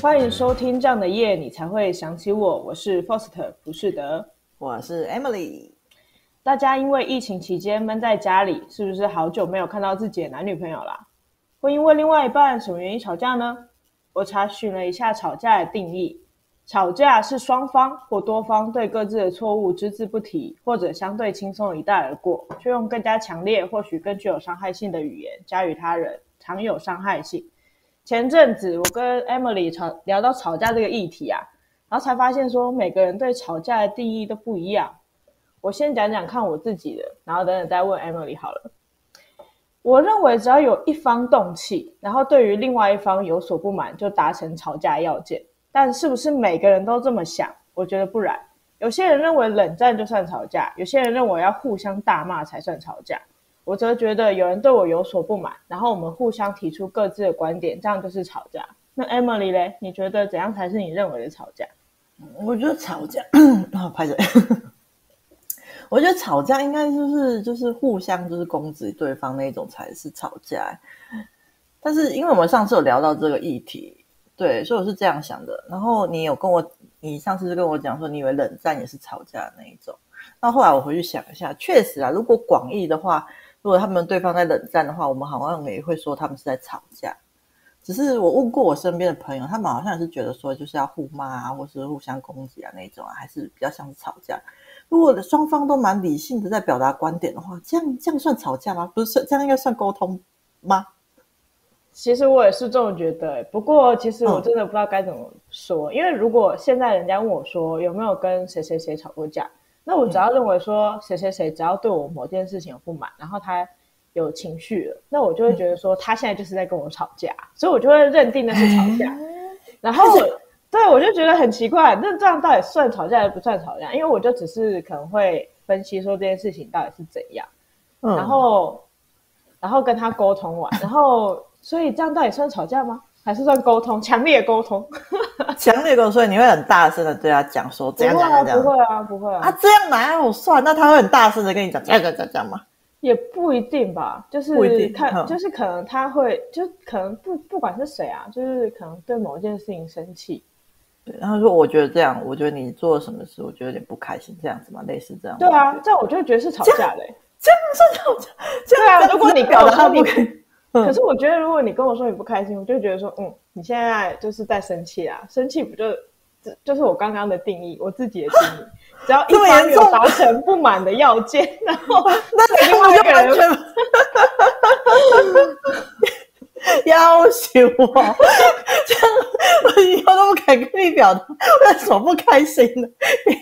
欢迎收听这样的夜，你才会想起我。我是 Foster 浮士德，我是 Emily。大家因为疫情期间闷在家里，是不是好久没有看到自己的男女朋友啦？会因为另外一半什么原因吵架呢？我查询了一下吵架的定义，吵架是双方或多方对各自的错误只字不提，或者相对轻松一带而过，却用更加强烈、或许更具有伤害性的语言加于他人，常有伤害性。前阵子我跟 Emily 吵聊到吵架这个议题啊，然后才发现说每个人对吵架的定义都不一样。我先讲讲看我自己的，然后等等再问 Emily 好了。我认为只要有一方动气，然后对于另外一方有所不满，就达成吵架要件。但是不是每个人都这么想？我觉得不然。有些人认为冷战就算吵架，有些人认为要互相大骂才算吵架。我则觉得有人对我有所不满，然后我们互相提出各自的观点，这样就是吵架。那 Emily 嘞？你觉得怎样才是你认为的吵架？我觉得吵架啊，拍着。我觉得吵架应该就是就是互相就是攻击对方那种才是吵架。但是因为我们上次有聊到这个议题，对，所以我是这样想的。然后你有跟我，你上次是跟我讲说，你以为冷战也是吵架的那一种。那后来我回去想一下，确实啊，如果广义的话。如果他们对方在冷战的话，我们好像也会说他们是在吵架。只是我问过我身边的朋友，他们好像也是觉得说就是要互骂啊，或是互相攻击啊那种啊，还是比较像是吵架。如果双方都蛮理性的在表达观点的话，这样这样算吵架吗？不是，这样应该算沟通吗？其实我也是这么觉得。不过其实我真的不知道该怎么说，嗯、因为如果现在人家问我说有没有跟谁谁谁吵过架？那我只要认为说谁谁谁只要对我某件事情有不满，然后他有情绪了，那我就会觉得说他现在就是在跟我吵架，所以我就会认定那是吵架。然后对，我就觉得很奇怪，那这样到底算吵架还是不算吵架？因为我就只是可能会分析说这件事情到底是怎样，然后然后跟他沟通完，然后所以这样到底算吵架吗？还是算沟通，强烈沟通，强烈沟通，所以你会很大声的对他讲说这样讲、啊、这样，不会啊，不会啊，啊这样哪有算？那他会很大声的跟你讲这样这样这样讲吗？也不一定吧，就是不一定看，嗯、就是可能他会，就可能不不管是谁啊，就是可能对某一件事情生气，对，然后说我觉得这样，我觉得你做了什么事，我觉得有点不开心，这样子嘛，类似这样。对啊，这样我就觉得是吵架嘞，这样是吵架？对啊，如果你表达他不开。可是我觉得，如果你跟我说你不开心，我就觉得说，嗯，你现在就是在生气啊，生气不就，这就是我刚刚的定义，我自己的定义，只要一方有达成不满的要件，然后那另外一个人 要求我，这样我以后都不敢跟你表达为什么不开心呢？为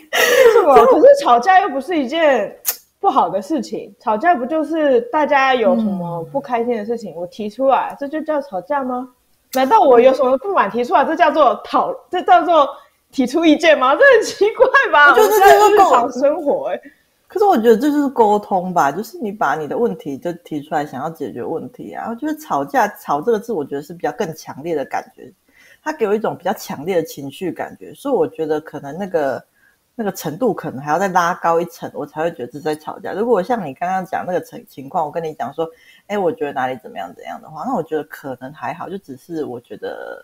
什么？可是吵架又不是一件。不好的事情，吵架不就是大家有什么不开心的事情，嗯、我提出来，这就叫吵架吗？难道我有什么不满提出来，这叫做讨，这叫做提出意见吗？这很奇怪吧？我觉得这是日常生活、欸，可是我觉得这就是沟通吧，就是你把你的问题就提出来，想要解决问题啊。我觉得吵架“吵”这个字，我觉得是比较更强烈的感觉，它给我一种比较强烈的情绪感觉，所以我觉得可能那个。那个程度可能还要再拉高一层，我才会觉得是在吵架。如果像你刚刚讲那个情情况，我跟你讲说，哎，我觉得哪里怎么样怎样的话，那我觉得可能还好，就只是我觉得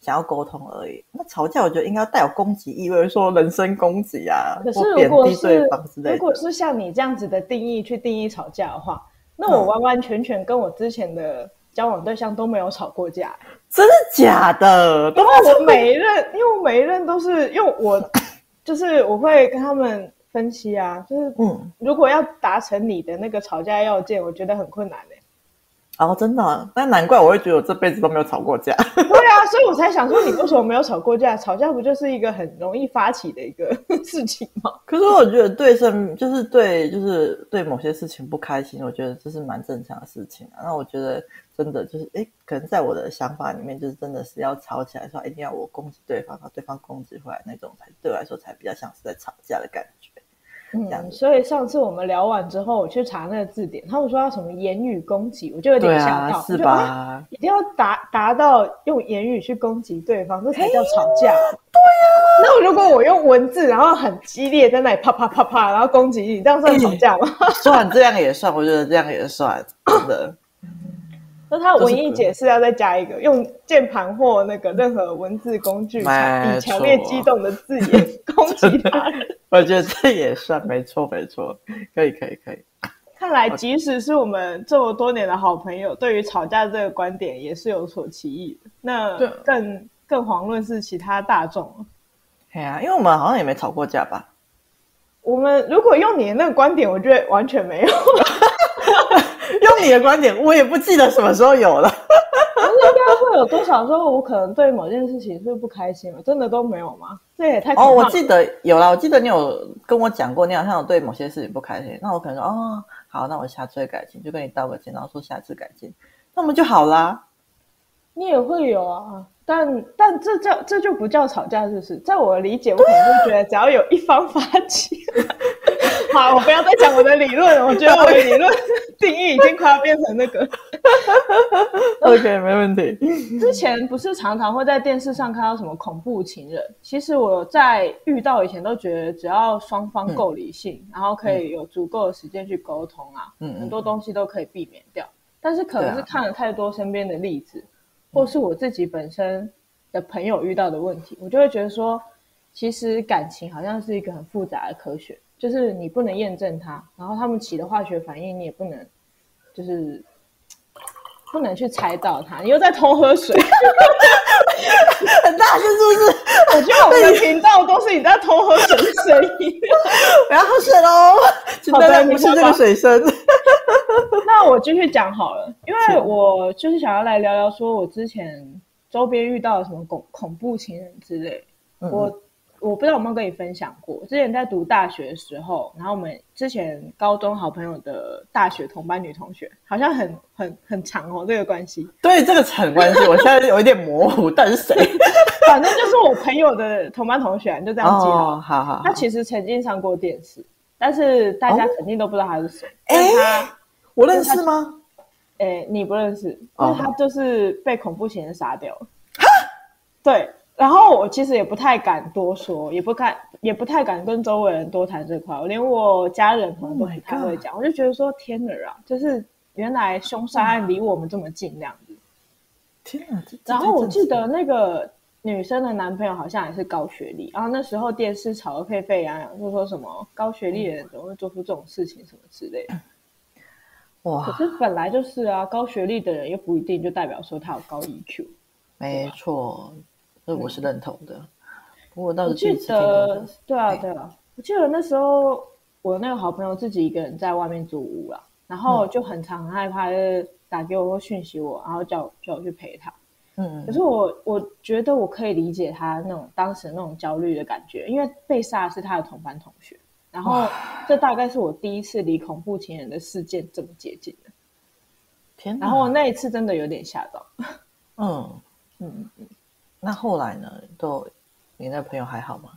想要沟通而已。那吵架，我觉得应该带有攻击意味，说人身攻击啊，可是如果是对方之类的。如果是像你这样子的定义去定义吵架的话，那我完完全全跟我之前的交往对象都没有吵过架。真的假的？因为我每一任，因为我每一任都是因为我。就是我会跟他们分析啊，就是嗯，如果要达成你的那个吵架要件，我觉得很困难哎、欸。哦，真的、啊？那难怪我会觉得我这辈子都没有吵过架。对啊，所以我才想说，你为什么没有吵过架？吵架不就是一个很容易发起的一个 事情吗？可是我觉得对生就是对，就是对某些事情不开心，我觉得这是蛮正常的事情啊。那我觉得。真的就是，哎，可能在我的想法里面，就是真的是要吵起来说，一定要我攻击对方，把对方攻击回来那种，才对我来说才比较像是在吵架的感觉。嗯，所以上次我们聊完之后，我去查那个字典，他们说要什么言语攻击，我就有点吓到，是吧？一定要达达到用言语去攻击对方，这才叫吵架。对呀。那如果我用文字，然后很激烈在那里啪啪啪啪，然后攻击你，这样算吵架吗？算，这样也算，我觉得这样也算，真的。那他文艺解释要再加一个，用键盘或那个任何文字工具，以强烈激动的字眼 攻击他人。我觉得这也算没错，没错，可以，可以，可以。看来，即使是我们这么多年的好朋友，对于吵架这个观点也是有所歧义的。那更更遑论是其他大众了。对啊，因为我们好像也没吵过架吧？我们如果用你的那个观点，我觉得完全没有。用你的观点，我也不记得什么时候有了。应该会有多少时候，我可能对某件事情是不开心了？真的都没有吗？这也太哦，我记得有啦，我记得你有跟我讲过，你好像有对某些事情不开心。那我可能说，哦，好，那我下次会改进，就跟你道个歉，然后说下次改进，那么就好啦。你也会有啊。但但这叫这就不叫吵架，是不是？在我的理解，我可能就觉得只要有一方发起，好，我不要再讲我的理论了。我觉得我的理论定义已经快要变成那个。OK，没问题。之前不是常常会在电视上看到什么恐怖情人？其实我在遇到以前都觉得，只要双方够理性，嗯、然后可以有足够的时间去沟通啊，嗯，很多东西都可以避免掉。但是可能是看了太多身边的例子。或是我自己本身的朋友遇到的问题，我就会觉得说，其实感情好像是一个很复杂的科学，就是你不能验证它，然后他们起的化学反应你也不能，就是不能去猜到它。你又在偷喝水，很大声是不是？我觉得我们的频道都是你在偷喝水的声音。我要喝水喽！好的，不是这个水声。那我继续讲好了，因为我就是想要来聊聊，说我之前周边遇到了什么恐恐怖情人之类。嗯、我我不知道有没有跟你分享过，之前在读大学的时候，然后我们之前高中好朋友的大学同班女同学，好像很很很长哦，这个关系。对，这个很关系，我现在有一点模糊，但是谁？反正就是我朋友的同班同学，就这样记了。哦，好好。他其实曾经上过电视，但是大家肯定都不知道他是谁。哎、哦，他。我认识吗？哎，你不认识，因为他就是被恐怖情人杀掉了。哈，对。然后我其实也不太敢多说，也不敢，也不太敢跟周围人多谈这块。我连我家人可能都不太会讲。Oh、我就觉得说，天哪啊，就是原来凶杀案离我们这么近，这样子。天哪！然后我记得那个女生的男朋友好像也是高学历，然后那时候电视炒得沸沸扬扬，就说什么高学历的人怎么会做出这种事情，什么之类的。哇！可是本来就是啊，高学历的人又不一定就代表说他有高 EQ。没错，这我是认同的。嗯、不过倒是我记得，对啊，对啊，我记得那时候我那个好朋友自己一个人在外面租屋啦，然后就很常很害怕，就打给我或讯息我，然后叫叫我去陪他。嗯，可是我我觉得我可以理解他那种当时那种焦虑的感觉，因为被杀的是他的同班同学。然后，这大概是我第一次离恐怖情人的事件这么接近的。天哪！然后那一次真的有点吓到。嗯嗯 嗯。那后来呢？都你那朋友还好吗？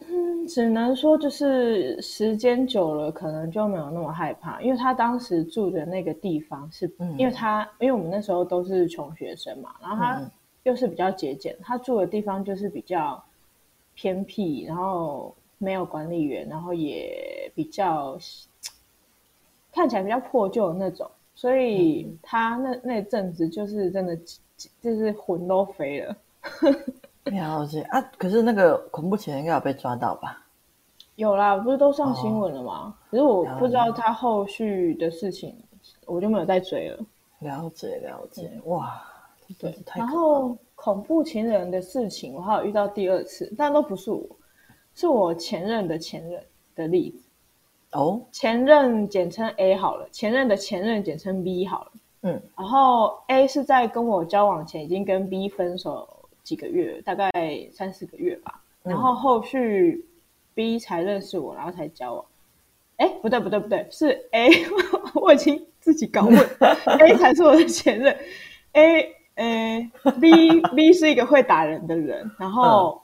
嗯，只能说就是时间久了，可能就没有那么害怕，因为他当时住的那个地方是，嗯、因为他因为我们那时候都是穷学生嘛，然后他又是比较节俭，他住的地方就是比较偏僻，然后。没有管理员，然后也比较看起来比较破旧的那种，所以他那那阵子就是真的，就是魂都飞了。了解啊，可是那个恐怖情人应该有被抓到吧？有啦，不是都上新闻了吗？哦、可是我不知道他后续的事情，我就没有再追了。了解了解，哇，对。然后恐怖情人的事情，我还有遇到第二次，但都不是我。是我前任的前任的例子哦，前任简称 A 好了，前任的前任简称 B 好了，嗯，然后 A 是在跟我交往前已经跟 B 分手几个月，大概三四个月吧，然后后续 B 才认识我，然后才交往。哎，不对不对不对，是 A，我已经自己搞混，A 才是我的前任，A，呃，B B 是一个会打人的人，然后。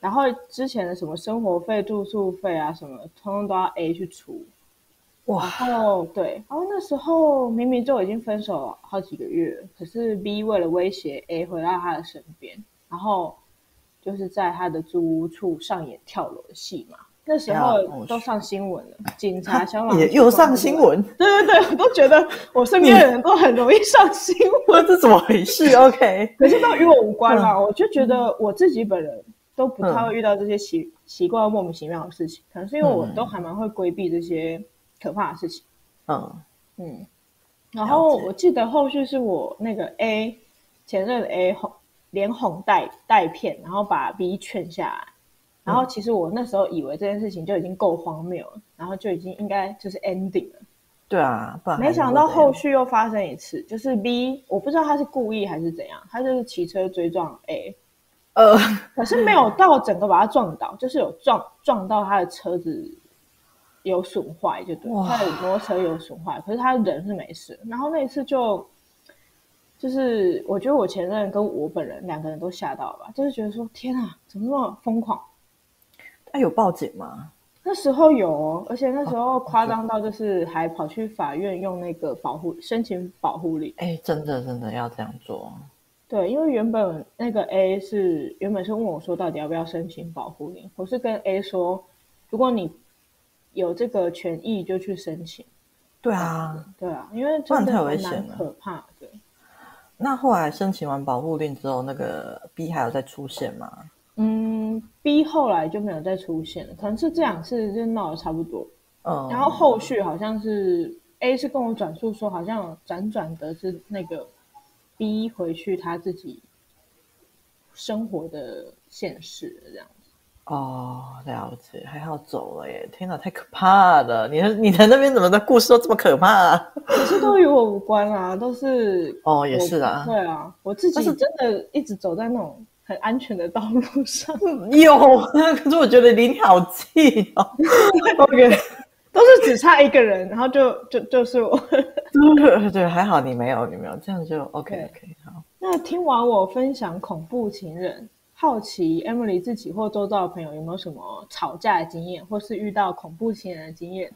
嗯然后之前的什么生活费、住宿费啊，什么通通都要 A 去出，哇！然后对，然后那时候明明就已经分手了好几个月，可是 B 为了威胁 A 回到他的身边，然后就是在他的租屋处上演跳楼的戏嘛。那时候都上新闻了，警察、消防也又上新闻。对对对，我都觉得我身边的人都很容易上新闻，这怎么回事？OK，可是都与我无关嘛。我就觉得我自己本人都不太会遇到这些奇奇怪莫名其妙的事情，可能是因为我都还蛮会规避这些可怕的事情。嗯嗯，然后我记得后续是我那个 A 前任 A 哄连哄带带骗，然后把 B 劝下来。然后其实我那时候以为这件事情就已经够荒谬了，然后就已经应该就是 ending 了。对啊，不然没想到后续又发生一次，就是 B 我不知道他是故意还是怎样，他就是骑车追撞 A，呃，可是没有到整个把他撞倒，就是有撞撞到他的车子有损坏，就对，他的摩托车有损坏，可是他人是没事。然后那一次就就是我觉得我前任跟我本人两个人都吓到了吧，就是觉得说天啊，怎么那么疯狂？他有报警吗？那时候有哦，而且那时候夸张到就是还跑去法院用那个保护申请保护令。哎，真的真的要这样做。对，因为原本那个 A 是原本是问我说到底要不要申请保护令，我是跟 A 说，如果你有这个权益就去申请。对啊，对啊，因为真的蛮可怕的。那后来申请完保护令之后，那个 B 还有再出现吗？嗯，B 后来就没有再出现了，可能是这两次就闹得差不多。嗯，然后后续好像是 A 是跟我转述说，好像辗转得知那个 B 回去他自己生活的现实这样子。哦，了解，还好走了耶！天哪，太可怕了！你你在那边怎么的故事都这么可怕啊？可是都与我无关啊，都是哦，也是啊，对啊，我自己真的一直走在那种。很安全的道路上 有，可是我觉得离你好近哦。OK，都是只差一个人，然后就就就是我。对对，还好你没有，你没有，这样就 OK OK 好。那听完我分享恐怖情人，好奇 Emily 自己或周遭的朋友有没有什么吵架的经验，或是遇到恐怖情人的经验？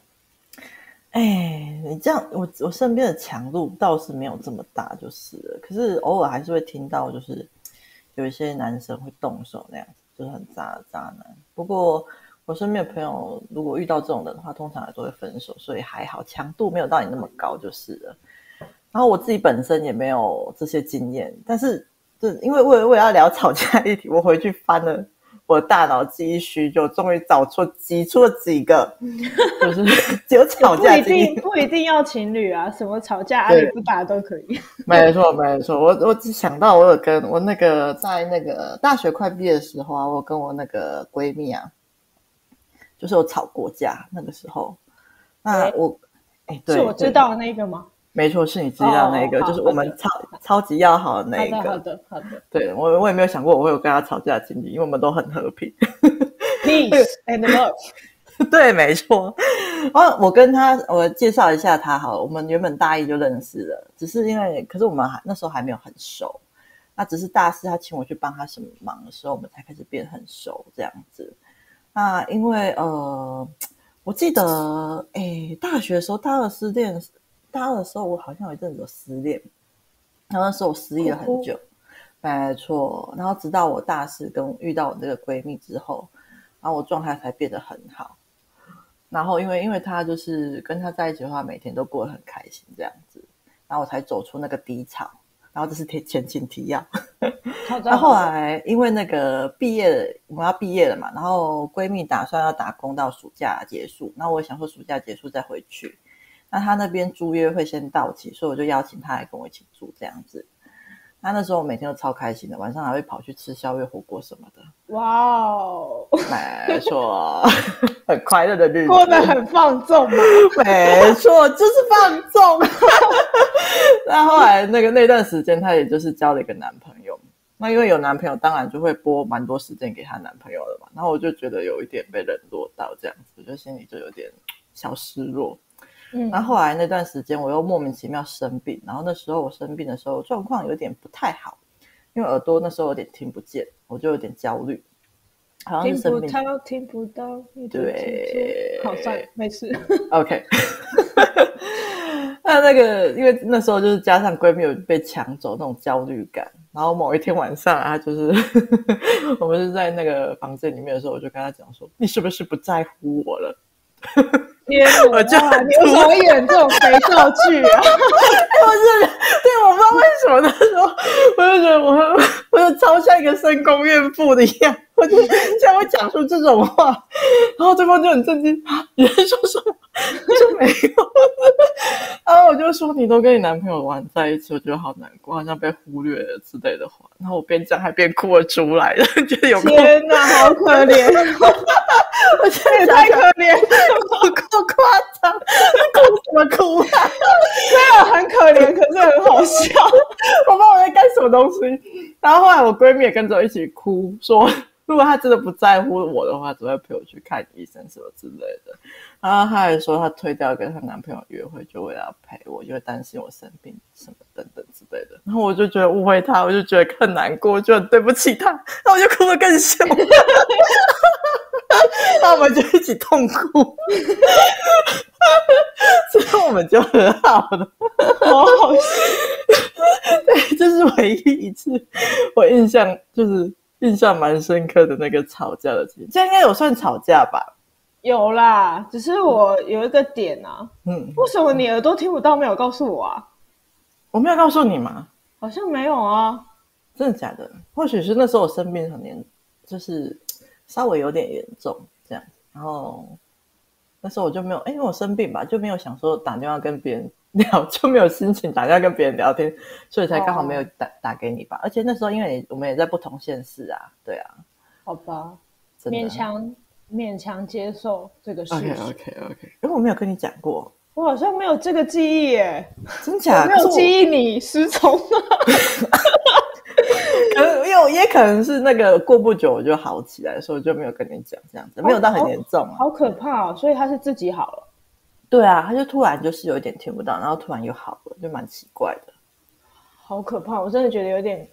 哎，你这样，我我身边的强度倒是没有这么大，就是了。可是偶尔还是会听到，就是。有一些男生会动手那样子，就是很渣的渣男。不过我身边的朋友如果遇到这种人的话，通常也都会分手，所以还好，强度没有到你那么高就是了。然后我自己本身也没有这些经验，但是就因为为了为了要聊吵架议题，我回去翻了。我大脑记忆许久，终于找出挤出了几个，就是只有吵架。不一定不一定要情侣啊，什么吵架阿里不打都可以。没错没错，我我只想到我有跟我那个在那个大学快毕业的时候啊，我跟我那个闺蜜啊，就是有吵过架。那个时候，那我哎，对，是我知道的那个吗？没错，是你知道那个，就是我们超超级要好的那一个。好的，好的。对，我我也没有想过我会有跟他吵架的经历，因为我们都很和平。Peace and love。对，没错。哦，我跟他，我介绍一下他好了。我们原本大一就认识了，只是因为，可是我们还那时候还没有很熟。那只是大四他请我去帮他什么忙的时候，我们才开始变很熟这样子。那因为呃，我记得，哎，大学的时候，大二失恋。大二的时候，我好像有一阵子有失恋，然后那时候我失忆了很久，没错。然后直到我大四跟遇到我这个闺蜜之后，然后我状态才变得很好。然后因为因为她就是跟她在一起的话，每天都过得很开心这样子，然后我才走出那个低潮。然后这是前前情提要。那后来因为那个毕业，我们要毕业了嘛，然后闺蜜打算要打工到暑假结束，那我想说暑假结束再回去。那她那边租约会先到期，所以我就邀请她来跟我一起住这样子。他那时候我每天都超开心的，晚上还会跑去吃宵夜、火锅什么的。哇哦，没错，很快乐的日子，过得很放纵嘛。没错，就是放纵。那后来那个那段时间，她也就是交了一个男朋友。那因为有男朋友，当然就会拨蛮多时间给她男朋友了嘛。然后我就觉得有一点被冷落到这样子，我就心里就有点小失落。嗯，然后后来那段时间我又莫名其妙生病，然后那时候我生病的时候状况有点不太好，因为耳朵那时候有点听不见，我就有点焦虑，好像是生病。听不到，听不到，对，好，算了，没事。OK。那那那个，因为那时候就是加上闺蜜有被抢走那种焦虑感，然后某一天晚上，她就是 我们是在那个房间里面的时候，我就跟她讲说：“你是不是不在乎我了？” 天哪！你为什么演这种肥皂剧啊？我是对，我不知道为什么那时候，我就觉得我我就超像一个深宫怨妇的一样，我就像会讲出这种话，然后对方就很震惊啊！你在说什么？就没有。然后我就说，你都跟你男朋友玩在一起，我觉得好难过，好像被忽略了之类的话。然后我边讲还边哭了出来，觉得有天哪，好可怜，我觉得也太可怜了。好夸张，哭什么哭啊？没有很可怜，可是很好笑。我不知道我在干什么东西。然后后来我闺蜜也跟着我一起哭，说如果她真的不在乎我的话，只会陪我去看医生什么之类的。然后她还说她推掉跟她男朋友约会，就为了陪我，因为担心我生病什么等等之类的。然后我就觉得误会她，我就觉得更难过，就很对不起她。然后我就哭得更凶。那我们就一起痛哭，之后我们就和好了，好好笑。对，这是唯一一次我印象就是印象蛮深刻的那个吵架的经历。这应该有算吵架吧？有啦，只是我有一个点啊，嗯，为什么你耳朵听不到？没有告诉我啊？我没有告诉你吗？好像没有啊，真的假的？或许是那时候我生病很严，就是。稍微有点严重，这样，然后那时候我就没有，哎，因为我生病吧，就没有想说打电话跟别人聊，就没有心情打电话跟别人聊天，所以才刚好没有打、哦、打给你吧。而且那时候因为你我们也在不同县市啊，对啊，好吧，勉强勉强接受这个事情。OK OK OK，因为我没有跟你讲过，我好像没有这个记忆耶，真假？没有记忆你失踪了。可能因为也可能是那个过不久我就好起来，所以我就没有跟你讲这样子，没有到很严重、好可怕哦！所以他是自己好了，对啊，他就突然就是有一点听不到，然后突然又好了，就蛮奇怪的，好可怕！我真的觉得有点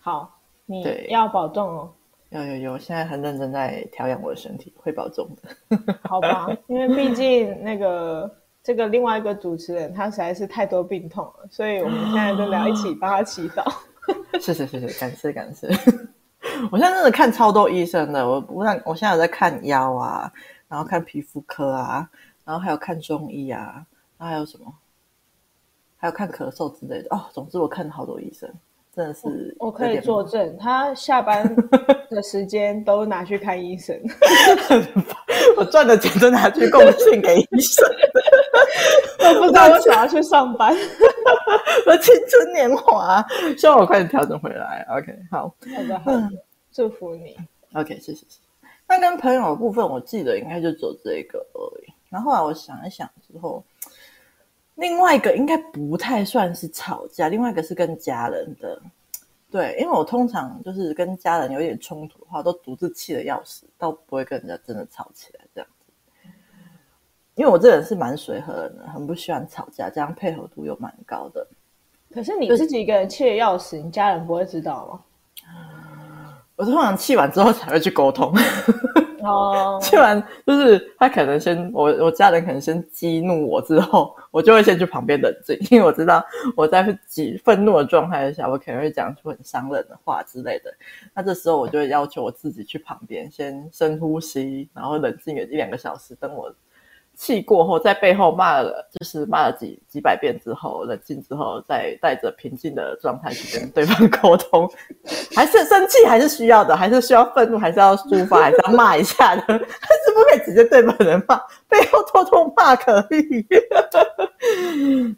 好，你要保重哦。有有有，现在很认真在调养我的身体，会保重的。好吧，因为毕竟那个这个另外一个主持人他实在是太多病痛了，所以我们现在就聊一起帮他祈祷。谢谢谢谢，感谢感谢。我现在真的看超多医生的，我我我现在有在看腰啊，然后看皮肤科啊，然后还有看中医啊，然后还有什么？还有看咳嗽之类的哦。总之我看了好多医生，真的是我，我可以作证，他下班 的时间都拿去看医生，我赚的钱都拿去贡献给医生。我不知道我想要去上班，我青春年华，希望我快点调整回来。OK，好，好的，好的，祝福你。OK，谢谢谢谢。那跟朋友的部分，我记得应该就走这个而已。然后后来我想一想之后，另外一个应该不太算是吵架，另外一个是跟家人的。对，因为我通常就是跟家人有点冲突的话，都独自气的要死，倒不会跟人家真的吵起来这样。因为我这人是蛮随和的，很不喜欢吵架，这样配合度又蛮高的。可是你自己一个人气的要死，你家人不会知道吗？我通常气完之后才会去沟通。哦，去完就是他可能先我我家人可能先激怒我之后，我就会先去旁边冷静，因为我知道我在激愤怒的状态下，我可能会讲出很伤人的话之类的。那这时候我就会要求我自己去旁边先深呼吸，然后冷静个一两个小时，等我。气过后，在背后骂了，就是骂了几几百遍之后，冷静之后，再带着平静的状态去跟对方沟通。还是生气，还是需要的，还是需要愤怒，还是要抒发，还是要骂一下的，还是不可以直接对本人骂，背后偷偷骂可以。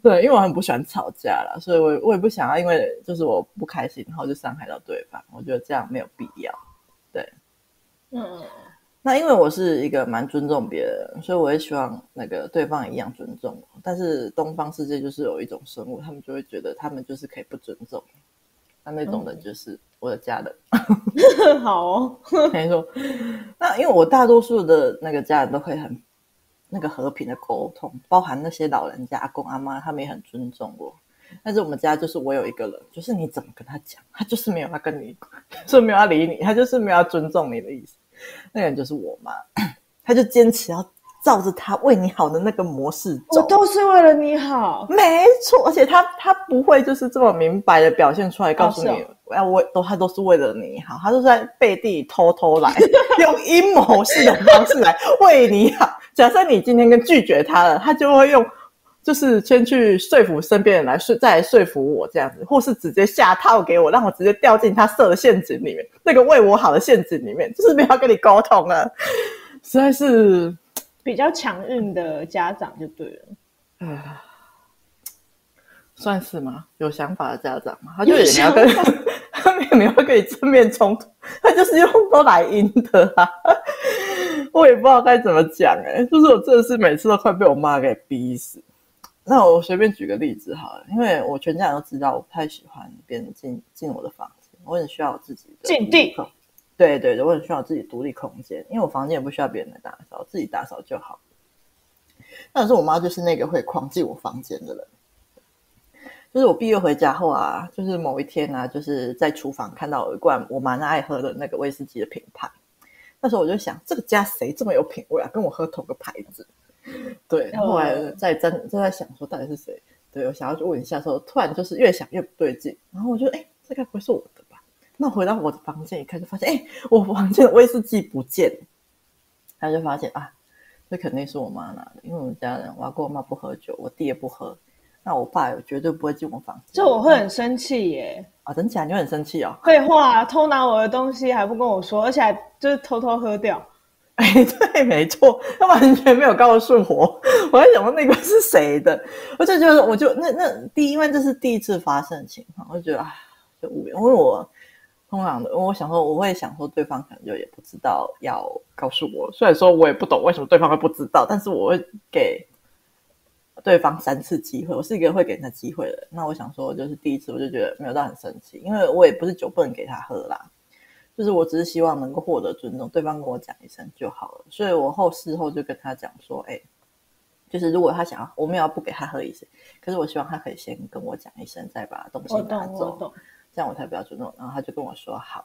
对，因为我很不喜欢吵架啦，所以我我也不想要，因为就是我不开心，然后就伤害到对方。我觉得这样没有必要。对，嗯。那因为我是一个蛮尊重别人，所以我也希望那个对方也一样尊重我。但是东方世界就是有一种生物，他们就会觉得他们就是可以不尊重。那那种人就是我的家人。嗯、好哦，没错。那因为我大多数的那个家人都会很那个和平的沟通，包含那些老人家、阿公阿妈，他们也很尊重我。但是我们家就是我有一个人，就是你怎么跟他讲，他就是没有要跟你，就是没有要理你，他就是没有要尊重你的意思。那个人就是我妈，他就坚持要照着他为你好的那个模式走。我都是为了你好，没错。而且他他不会就是这么明白的表现出来，告诉你，我要我都他都是为了你好，他都在背地里偷偷来，用阴谋式的方式来为你好。假设你今天跟拒绝他了，他就会用。就是先去说服身边人来说，再来说服我这样子，或是直接下套给我，让我直接掉进他设的陷阱里面，那个为我好的陷阱里面，就是没有跟你沟通了，实在是比较强硬的家长就对了。啊，算是吗？有想法的家长吗？他就也没有跟 他们也没有跟你正面冲突，他就是用都来阴的啊。我也不知道该怎么讲哎、欸，就是我真的是每次都快被我妈给逼死。那我随便举个例子好了，因为我全家人都知道我不太喜欢别人进进我的房间，我很需要我自己的禁地。对对对，我很需要自己独立空间，因为我房间也不需要别人来打扫，自己打扫就好。但是我妈就是那个会狂进我房间的人。就是我毕业回家后啊，就是某一天啊，就是在厨房看到有一罐我蛮爱喝的那个威士忌的品牌，那时候我就想，这个家谁这么有品味啊，跟我喝同个牌子。对，后来在在在想说到底是谁？对，我想要去问一下，说突然就是越想越不对劲，然后我就哎，这该不会是我的吧？那回到我的房间一看，就发现哎，我房间的威士忌不见了。他就发现啊，这肯定是我妈拿的，因为我们家人，我阿公我妈不喝酒，我弟也不喝，那我爸也绝对不会进我房间。这我会很生气耶！啊，真假？你会很生气哦？废话，偷拿我的东西还不跟我说，而且还就是偷偷喝掉。哎，对，没错，他完全没有告诉我。我在想说那个是谁的，我就觉得，我就那那第一，因为这是第一次发生的情况，我就觉得啊，就无缘。因为我通常的，我想说，我会想说，对方可能就也不知道要告诉我。虽然说我也不懂为什么对方会不知道，但是我会给对方三次机会。我是一个会给人家机会的。那我想说，就是第一次我就觉得没有到很生气，因为我也不是酒不能给他喝啦。就是我只是希望能够获得尊重，对方跟我讲一声就好了。所以我后事后就跟他讲说，哎，就是如果他想要，我没有要不给他喝一些，可是我希望他可以先跟我讲一声，再把东西拿走，这样我才比较尊重。然后他就跟我说好。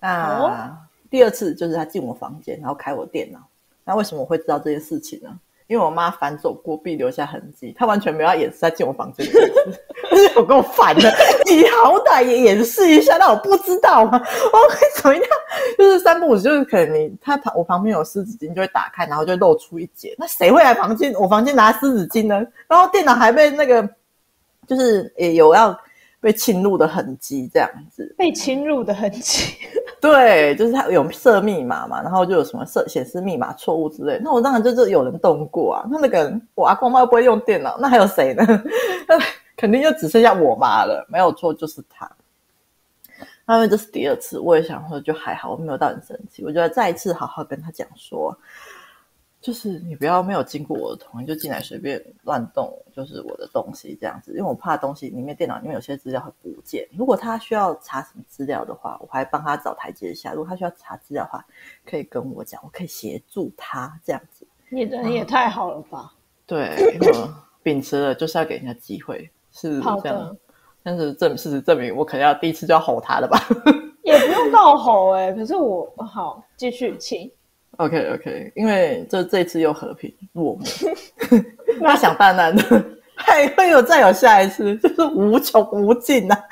那、哦、第二次就是他进我房间，然后开我电脑。那为什么我会知道这件事情呢？因为我妈反走过必留下痕迹，她完全没有要掩饰她进我房间的意思。我够烦的，你好歹也掩饰一下，那我不知道吗？我会怎么样？就是三不五，就是可能你他旁我旁边有湿纸巾，就会打开，然后就露出一截。那谁会来房间？我房间拿湿纸巾呢？然后电脑还被那个，就是也有要被侵入的痕迹，这样子。被侵入的痕迹。对，就是他有设密码嘛，然后就有什么设显示密码错误之类。那我当然就是有人动过啊。那那个人，我阿公妈又不会用电脑，那还有谁呢？那肯定就只剩下我妈了。没有错，就是他。那因为这是第二次，我也想说就还好，我没有到很生气。我觉得再一次好好跟他讲说。就是你不要没有经过我的同意就进来随便乱动，就是我的东西这样子，因为我怕东西里面电脑里面有些资料会不见。如果他需要查什么资料的话，我还帮他找台阶下。如果他需要查资料的话，可以跟我讲，我可以协助他这样子。你人也太好了吧？嗯、对，因为我秉持了就是要给人家机会，是这样。但是证事实证明，我可能要第一次就要吼他了吧？也不用到吼哎、欸，可是我好继续请。OK OK，因为这这次又和平落幕，那想当然的还会有再有下一次，就是无穷无尽呐、啊，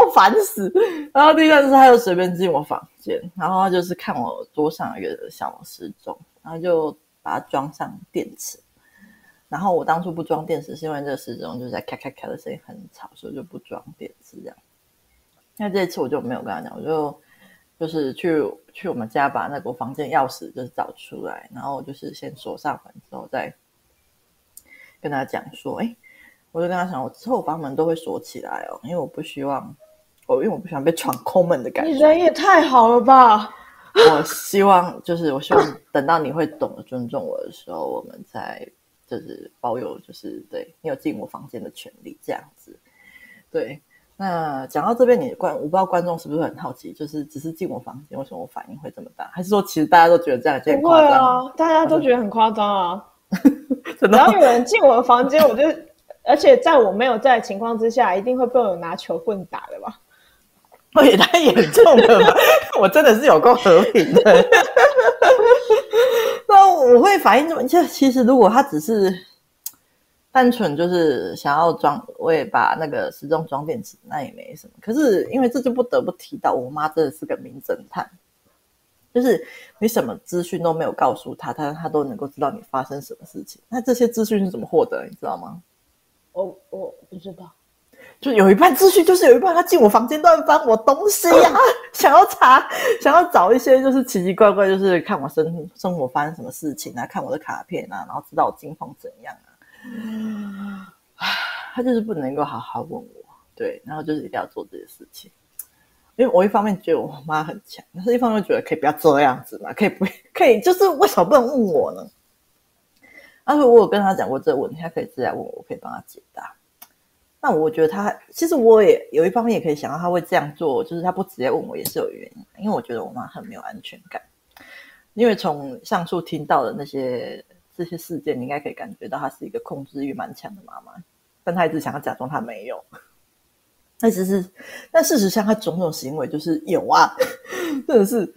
我烦死。然后第三次他又随便进我房间，然后他就是看我桌上有一个小时钟，然后就把它装上电池。然后我当初不装电池，是因为这个时钟就是在咔咔咔的声音很吵，所以就不装电池这样。那这一次我就没有跟他讲，我就。就是去去我们家把那个房间钥匙就是找出来，然后就是先锁上门之后再跟他讲说，哎，我就跟他讲，我之后房门都会锁起来哦，因为我不希望我因为我不喜欢被闯空门的感觉。你人也太好了吧！我希望就是我希望等到你会懂得尊重我的时候，我们再就是保有就是对你有进我房间的权利这样子，对。那讲到这边，你观我不知道观众是不是很好奇，就是只是进我房间，为什么我反应会这么大？还是说其实大家都觉得这样就很夸张？啊，大家都觉得很夸张啊！只要有人进我的房间，我就而且在我没有在的情况之下，一定会被我拿球棍打的吧？我也太严重了吧！我真的是有够和平的。那我会反应这么，就其实如果他只是单纯就是想要装，我也把那个时钟装电池，那也没什么。可是因为这就不得不提到，我妈真的是个名侦探，就是你什么资讯都没有告诉她，她她都能够知道你发生什么事情。那这些资讯是怎么获得？你知道吗？我我不知道。就有一半资讯，就是有一半他进我房间乱翻我东西呀、啊，想要查，想要找一些就是奇奇怪怪，就是看我生生活发生什么事情啊，看我的卡片啊，然后知道我近况怎样啊。他就是不能够好好问我，对，然后就是一定要做这些事情。因为我一方面觉得我妈很强，但是一方面觉得可以不要这样子嘛，可以不可以？就是为什么不能问我呢？而且我有跟他讲过这个问题，他可以直接问我，我可以帮他解答。那我觉得他其实我也有一方面也可以想到他会这样做，就是他不直接问我也是有原因，因为我觉得我妈很没有安全感。因为从上述听到的那些这些事件，你应该可以感觉到她是一个控制欲蛮强的妈妈，但她一直想要假装她没有。但其实，但事实上，她种种行为就是有啊，真的是。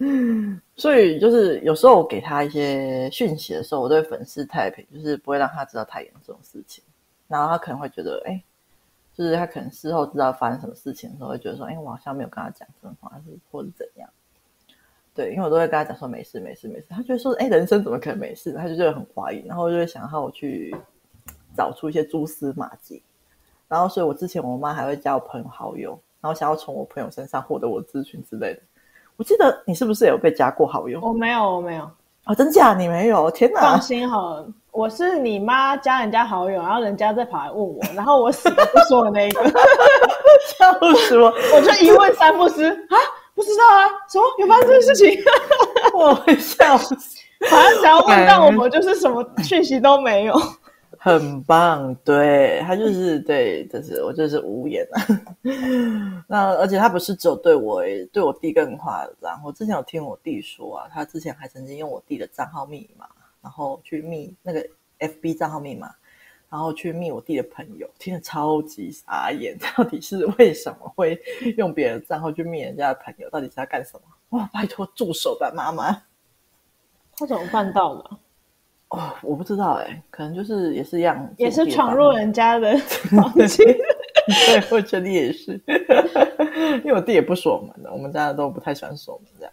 所以就是有时候我给她一些讯息的时候，我都会粉饰太平，就是不会让她知道太严重的事情，然后她可能会觉得，哎。就是他可能事后知道发生什么事情的时候，会觉得说：“哎，我好像没有跟他讲真话，是或者怎样？”对，因为我都会跟他讲说：“没事，没事，没事。”他就会说：“哎，人生怎么可能没事？”他就觉得很怀疑，然后就会想要我去找出一些蛛丝马迹。然后，所以我之前我妈还会加我朋友好友，然后想要从我朋友身上获得我咨询之类的。我记得你是不是有被加过好友？我没有，我没有。哦，真假？你没有？天哪！放心好了，我是你妈加人家好友，然后人家再跑来问我，然后我死都不说的那一个，笑死我！我就一问三不知啊，不知道啊，什么有发生这个事情？我会笑死，反正只要问到我们，就是什么讯息都没有。很棒，对，他就是对，就是我就是无言了。那而且他不是只有对我，对我弟更夸张。我之前有听我弟说啊，他之前还曾经用我弟的账号密码，然后去密那个 FB 账号密码，然后去密我弟的朋友，听得超级傻眼。到底是为什么会用别人的账号去密人家的朋友？到底是要干什么？哇，拜托住手吧，妈妈！他怎么办到的？哦，我不知道哎、欸，可能就是也是一样，也是闯入人家的 房间。对，我觉得也是，因为我弟也不锁门的，我们家都不太喜欢锁门这样。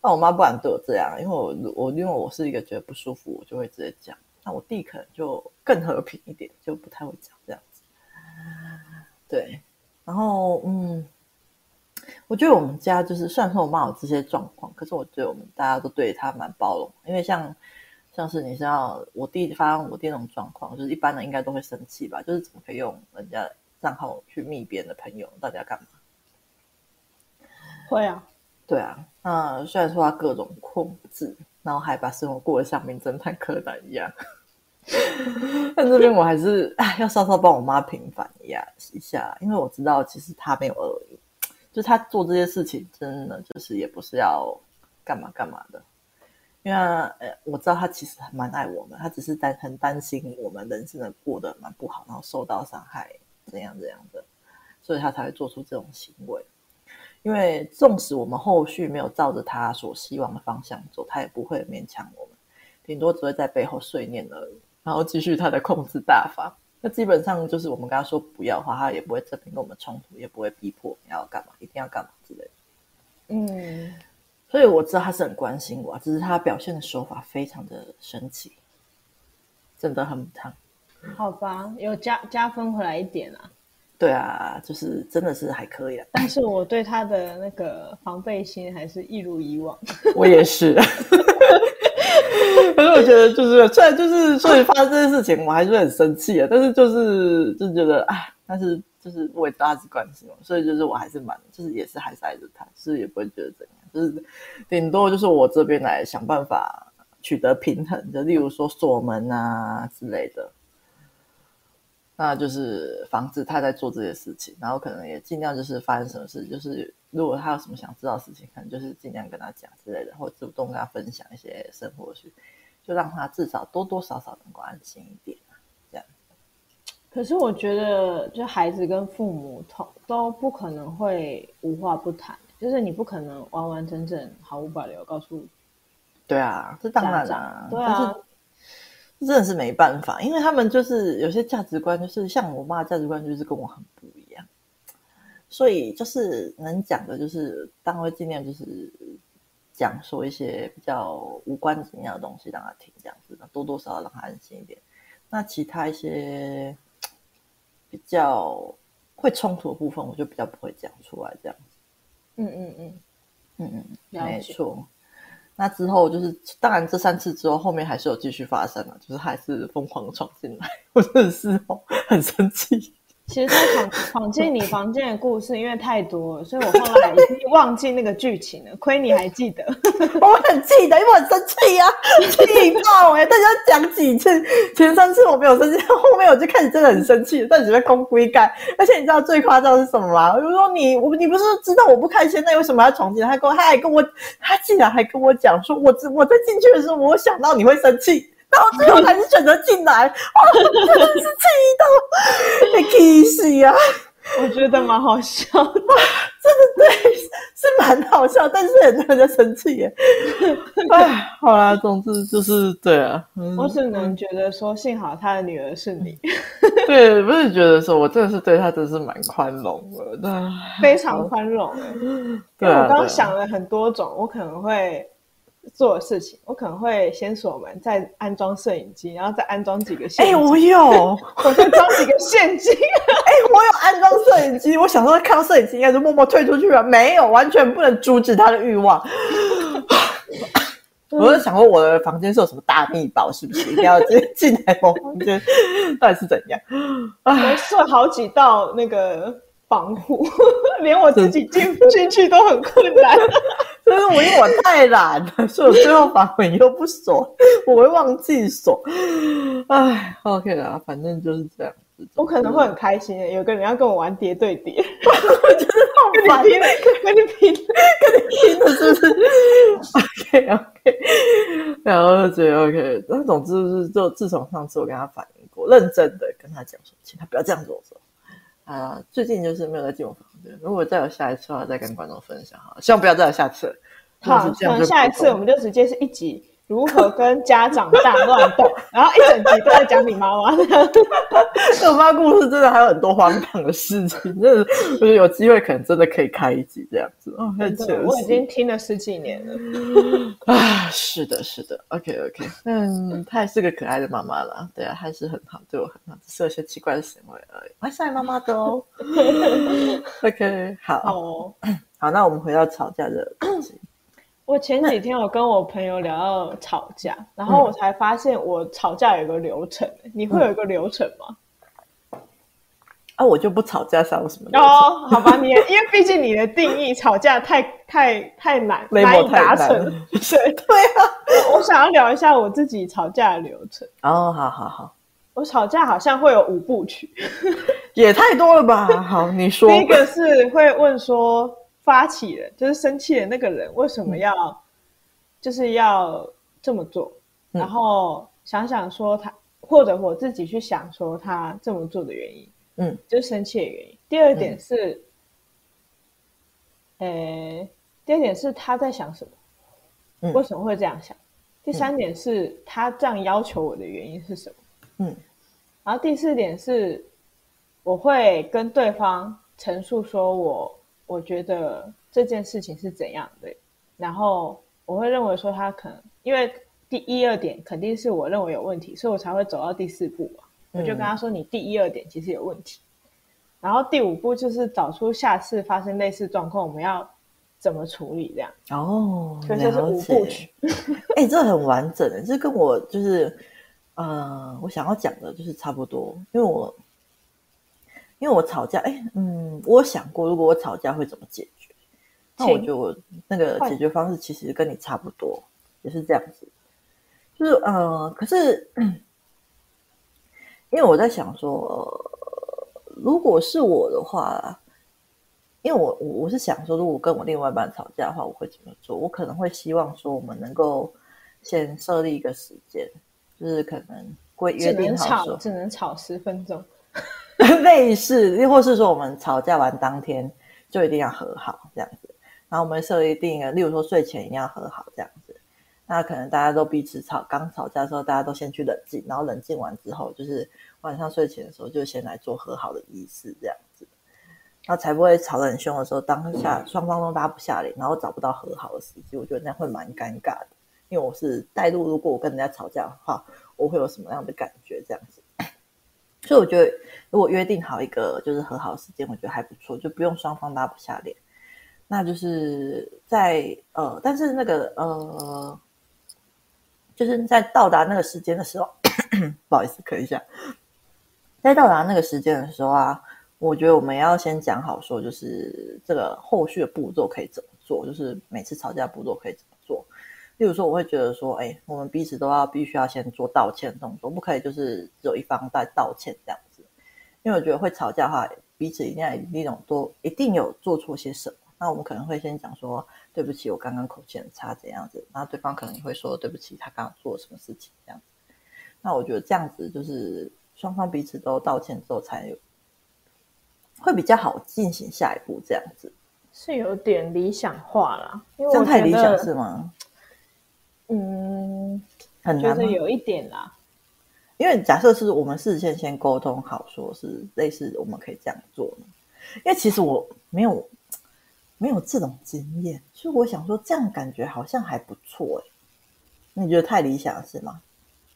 那我妈不敢对我这样，因为我我因为我是一个觉得不舒服，我就会直接讲。那我弟可能就更和平一点，就不太会讲这样子。对，然后嗯，我觉得我们家就是虽然说我妈有这些状况，可是我觉得我们大家都对她蛮包容，因为像。像是你知道我弟发生我弟那种状况，就是一般人应该都会生气吧？就是怎么可以用人家账号去密别人的朋友？到底要干嘛？会啊，对啊。那虽然说他各种控制，然后还把生活过得像名侦探柯南一样，但这边我还是要稍稍帮我妈平反一下一下，因为我知道其实他没有恶意，就他做这些事情真的就是也不是要干嘛干嘛的。因为呃，我知道他其实蛮爱我们，他只是担很担心我们人生的过得蛮不好，然后受到伤害，怎样怎样的，所以他才会做出这种行为。因为纵使我们后续没有照着他所希望的方向走，他也不会勉强我们，顶多只会在背后碎念而已，然后继续他的控制大法。那基本上就是我们跟他说不要的话，他也不会这边跟我们冲突，也不会逼迫你要干嘛，一定要干嘛之类的。嗯。所以我知道他是很关心我，只是他表现的手法非常的神奇，真的很烫。好吧，有加加分回来一点啊。对啊，就是真的是还可以啊。但是我对他的那个防备心还是一如以往。我也是。可是我觉得就是虽然就是所以发生这件事情，我还是很生气啊。但是就是就觉得啊，但是就是我也大致关心我，所以就是我还是蛮就是也是还是爱着他，是也不会觉得怎样。就是顶多就是我这边来想办法取得平衡，就例如说锁门啊之类的，那就是防止他在做这些事情，然后可能也尽量就是发生什么事，就是如果他有什么想知道的事情，可能就是尽量跟他讲之类的，或主动跟他分享一些生活去，就让他至少多多少少能够安心一点，这样。可是我觉得，就孩子跟父母同都不可能会无话不谈。就是你不可能完完整整毫无保留告诉对啊，这当然啦，对啊，真的是没办法，因为他们就是有些价值观，就是像我妈价值观，就是跟我很不一样，所以就是能讲的，就是当会尽量就是讲说一些比较无关紧要的东西让他听，这样子，多多少少让他安心一点。那其他一些比较会冲突的部分，我就比较不会讲出来，这样子。嗯嗯嗯嗯嗯，没错。那之后就是，当然这三次之后，后面还是有继续发生了，就是还是疯狂的闯进来，我真的是很生气。其实他闯 闯进你房间的故事，因为太多了，所以我后来已经忘记那个剧情了。亏你还记得，我很记得，因为我很生气呀、啊，气爆哎！大家讲几次，前三次我没有生气，后面我就开始真的很生气，但只是空归盖。而且你知道最夸张的是什么吗？我就说你我你不是知道我不开心，那为什么要闯进来？他跟我他还跟我他竟然还跟我讲说，我我在进去的时候，我想到你会生气。然后最后还是选择进来，哇！真的是气到被气死啊！我觉得蛮好笑的，真的对，是蛮好笑，但是很多人在生气耶。哎，好啦，总之就是对啊。我只能觉得说，幸好他的女儿是你。对，不是觉得说我真的是对他真的是蛮宽容的，非常宽容。对，我刚刚想了很多种，我可能会。做的事情，我可能会先锁门，再安装摄影机，然后再安装几个陷阱。哎，我有，我再装几个陷阱。哎，我有安装摄影机，我想说看到摄影机应该就默默退出去了，没有，完全不能阻止他的欲望。我就想说我的房间是有什么大秘宝，是不是一定要进进来我房间？到底是怎样？我设好几道那个防护，连我自己进进去都很困难。就是我因为我太懒了，所以我最后房门又不锁，我会忘记锁。唉，OK 啦，反正就是这样子。我可能会很开心的，有个人要跟我玩叠对叠，我觉得好烦，跟你拼，跟你拼的是不是？OK OK，然后就觉得 OK。那总之就是，就自从上次我跟他反映过，认真的跟他讲说，请他不要这样做。啊，最近就是没有再进我房间。如果再有下一次的话，再跟观众分享哈。希望不要再有下次。好，可能下一次我们就直接是一集如何跟家长大乱斗，然后一整集都在讲你妈妈。我妈故事真的还有很多荒唐的事情，真的，我觉得有机会可能真的可以开一集这样子。哦，我已经听了十几年了。啊，是的，是的。OK OK，嗯，她还是个可爱的妈妈啦。对啊，还是很好，对我很好，只是有些奇怪的行为而已。我还是爱妈妈的哦。OK，好，好，哦，好，那我们回到吵架的。我前几天有跟我朋友聊到吵架，嗯、然后我才发现我吵架有一个流程。嗯、你会有一个流程吗？啊，我就不吵架，算有什么？哦，好吧，你因为毕竟你的定义吵架太太太难，难以达成。对 对啊，我想要聊一下我自己吵架的流程。哦，好好好，我吵架好像会有五部曲，也太多了吧？好，你说。第一个是会问说。发起人就是生气的那个人，为什么要、嗯、就是要这么做？嗯、然后想想说他，或者我自己去想说他这么做的原因，嗯，就是生气的原因。第二点是，呃、嗯，第二点是他在想什么？嗯、为什么会这样想？第三点是他这样要求我的原因是什么？嗯，然后第四点是，我会跟对方陈述说我。我觉得这件事情是怎样的，然后我会认为说他可能因为第一二点肯定是我认为有问题，所以我才会走到第四步嘛。我就跟他说，你第一二点其实有问题，然后第五步就是找出下次发生类似状况我们要怎么处理这样。哦，所以这是五步曲。哎，这很完整的，这跟我就是呃，我想要讲的就是差不多，因为我。因为我吵架，哎，嗯，我想过如果我吵架会怎么解决，那我觉得我那个解决方式其实跟你差不多，也是这样子，就是呃，可是，因为我在想说，呃，如果是我的话，因为我我我是想说，如果跟我另外一半吵架的话，我会怎么做？我可能会希望说，我们能够先设立一个时间，就是可能会约定好说，只能吵十分钟。类似，亦或是说，我们吵架完当天就一定要和好这样子，然后我们设一定，例如说睡前一定要和好这样子，那可能大家都彼此吵，刚吵架的时候，大家都先去冷静，然后冷静完之后，就是晚上睡前的时候，就先来做和好的仪式，这样子，那才不会吵得很凶的时候，当下双方都拉不下脸，然后找不到和好的时机，我觉得那样会蛮尴尬的。因为我是带入，如果我跟人家吵架的话，我会有什么样的感觉？这样子，所以我觉得如果约定好一个就是和好时间，我觉得还不错，就不用双方拉不下脸。那就是在呃，但是那个呃。就是在到达那个时间的时候，不好意思，咳一下。在到达那个时间的时候啊，我觉得我们要先讲好，说就是这个后续的步骤可以怎么做，就是每次吵架步骤可以怎么做。例如说，我会觉得说，哎，我们彼此都要必须要先做道歉动作，不可以就是只有一方在道歉这样子。因为我觉得会吵架的话，彼此一定要一定有多一定有做错些什么。那我们可能会先讲说，对不起，我刚刚口气很差，怎样子？然后对方可能也会说，对不起，他刚刚做了什么事情，这样子。那我觉得这样子就是双方彼此都道歉之后，才有会比较好进行下一步，这样子。是有点理想化啦，因为这样太理想是吗？嗯，很难，觉得有一点啦。因为假设是我们事先先沟通好，说是类似我们可以这样做，因为其实我没有。没有这种经验，所以我想说，这样感觉好像还不错诶。你觉得太理想是吗？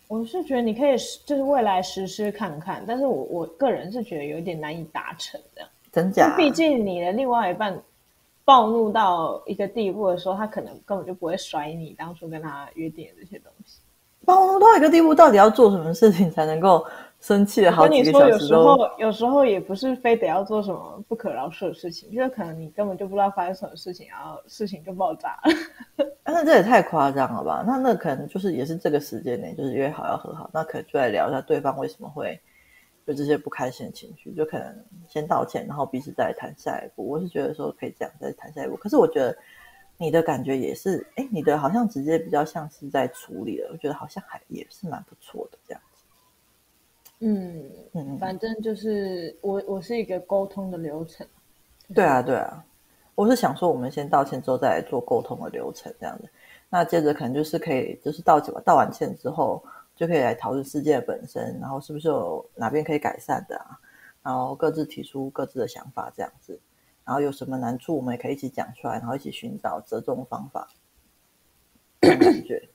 我是觉得你可以就是未来实施看看，但是我我个人是觉得有点难以达成的。真假？毕竟你的另外一半暴怒到一个地步的时候，他可能根本就不会甩你当初跟他约定的这些东西。暴怒到一个地步，到底要做什么事情才能够？生气了好几个小时。有时候，有时候也不是非得要做什么不可饶恕的事情，就是可能你根本就不知道发生什么事情，然后事情就爆炸了。但是这也太夸张了吧？那那可能就是也是这个时间内，就是约好要和好，那可能就来聊一下对方为什么会有这些不开心的情绪，就可能先道歉，然后彼此再谈下一步。我是觉得说可以这样再谈下一步。可是我觉得你的感觉也是，哎，你的好像直接比较像是在处理了，我觉得好像还也是蛮不错的这样子。嗯嗯，反正就是我我是一个沟通的流程。对啊对啊，我是想说，我们先道歉之后再来做沟通的流程这样子。那接着可能就是可以，就是道歉吧，道完歉之后就可以来讨论事件本身，然后是不是有哪边可以改善的啊？然后各自提出各自的想法这样子，然后有什么难处我们也可以一起讲出来，然后一起寻找折中方法。感觉。